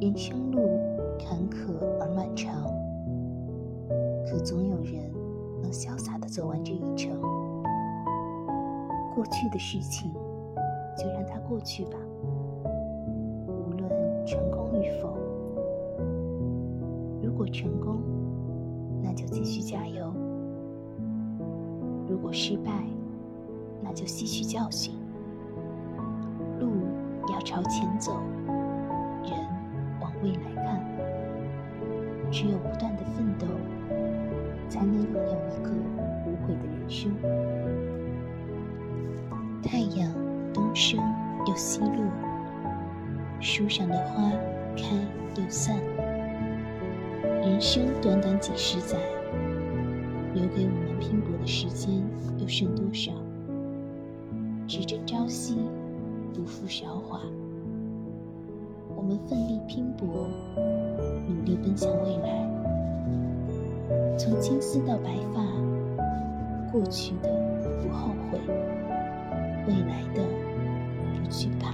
人生路坎坷而漫长，可总有人能潇洒的走完这一程。过去的事情，就让它过去吧。无论成功与否，如果成功，那就继续加油；如果失败，那就吸取教训。路要朝前走，只有不断的奋斗，才能拥有一个无悔的人生。太阳东升又西落，树上的花开又散。人生短短几十载，留给我们拼搏的时间又剩多少？只争朝夕，不负韶华。我们奋力拼搏，从青丝到白发，过去的不后悔，未来的不惧怕。